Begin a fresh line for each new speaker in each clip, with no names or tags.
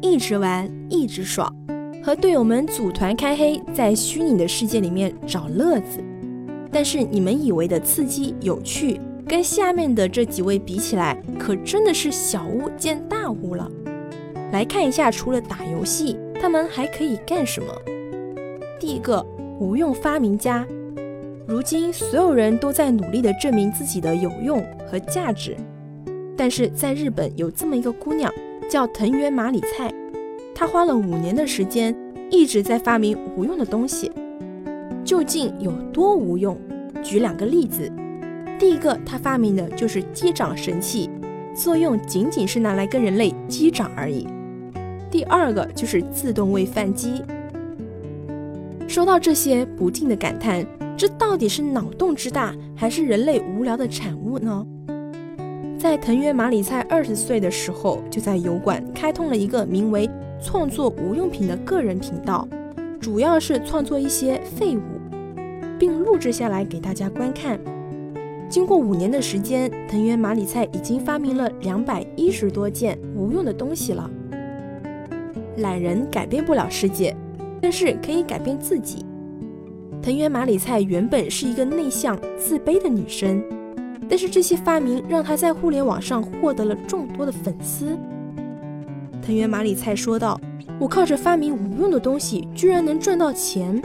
一直玩一直爽，和队友们组团开黑，在虚拟的世界里面找乐子。但是你们以为的刺激有趣，跟下面的这几位比起来，可真的是小巫见大巫了。来看一下，除了打游戏，他们还可以干什么？第一个，无用发明家。如今所有人都在努力的证明自己的有用和价值。但是在日本有这么一个姑娘，叫藤原麻里菜，他花了五年的时间，一直在发明无用的东西。究竟有多无用？举两个例子。第一个，他发明的就是击掌神器，作用仅仅是拿来跟人类击掌而已。第二个就是自动喂饭机。说到这些，不禁的感叹：这到底是脑洞之大，还是人类无聊的产物呢？在藤原麻里菜二十岁的时候，就在油管开通了一个名为“创作无用品”的个人频道，主要是创作一些废物，并录制下来给大家观看。经过五年的时间，藤原麻里菜已经发明了两百一十多件无用的东西了。懒人改变不了世界，但是可以改变自己。藤原麻里菜原本是一个内向、自卑的女生。但是这些发明让他在互联网上获得了众多的粉丝。藤原麻里菜说道：“我靠着发明无用的东西，居然能赚到钱，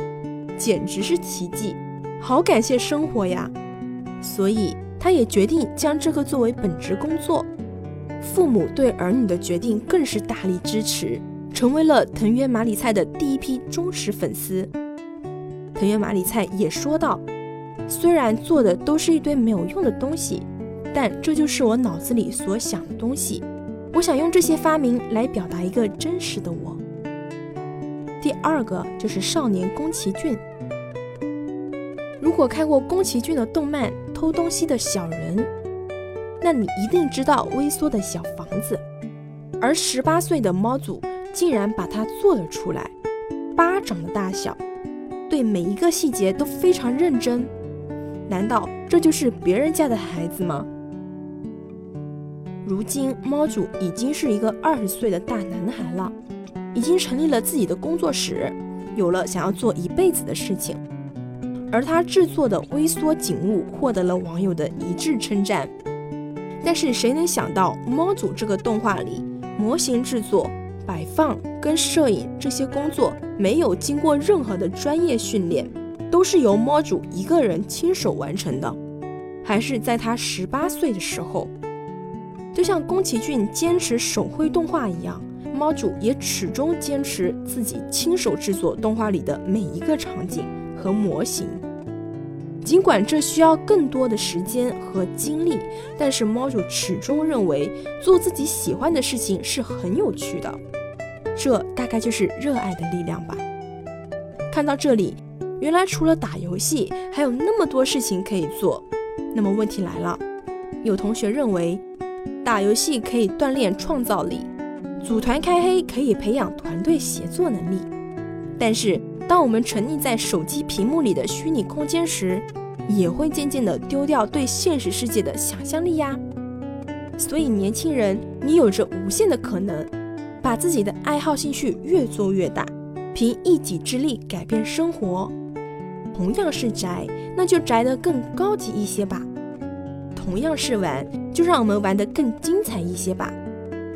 简直是奇迹！好感谢生活呀！”所以他也决定将这个作为本职工作。父母对儿女的决定更是大力支持，成为了藤原麻里菜的第一批忠实粉丝。藤原麻里菜也说道。虽然做的都是一堆没有用的东西，但这就是我脑子里所想的东西。我想用这些发明来表达一个真实的我。第二个就是少年宫崎骏。如果看过宫崎骏的动漫《偷东西的小人》，那你一定知道微缩的小房子。而十八岁的猫祖竟然把它做了出来，巴掌的大小，对每一个细节都非常认真。难道这就是别人家的孩子吗？如今猫主已经是一个二十岁的大男孩了，已经成立了自己的工作室，有了想要做一辈子的事情。而他制作的微缩景物获得了网友的一致称赞。但是谁能想到，猫主这个动画里，模型制作、摆放跟摄影这些工作没有经过任何的专业训练。都是由猫主一个人亲手完成的，还是在他十八岁的时候，就像宫崎骏坚持手绘动画一样，猫主也始终坚持自己亲手制作动画里的每一个场景和模型。尽管这需要更多的时间和精力，但是猫主始终认为做自己喜欢的事情是很有趣的，这大概就是热爱的力量吧。看到这里。原来除了打游戏，还有那么多事情可以做。那么问题来了，有同学认为打游戏可以锻炼创造力，组团开黑可以培养团队协作能力。但是当我们沉溺在手机屏幕里的虚拟空间时，也会渐渐地丢掉对现实世界的想象力呀。所以年轻人，你有着无限的可能，把自己的爱好兴趣越做越大，凭一己之力改变生活。同样是宅，那就宅得更高级一些吧；同样是玩，就让我们玩得更精彩一些吧。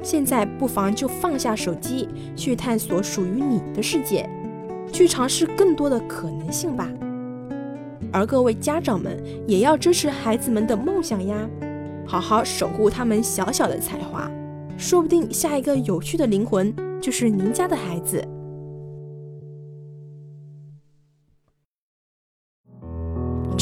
现在不妨就放下手机，去探索属于你的世界，去尝试更多的可能性吧。而各位家长们也要支持孩子们的梦想呀，好好守护他们小小的才华，说不定下一个有趣的灵魂就是您家的孩子。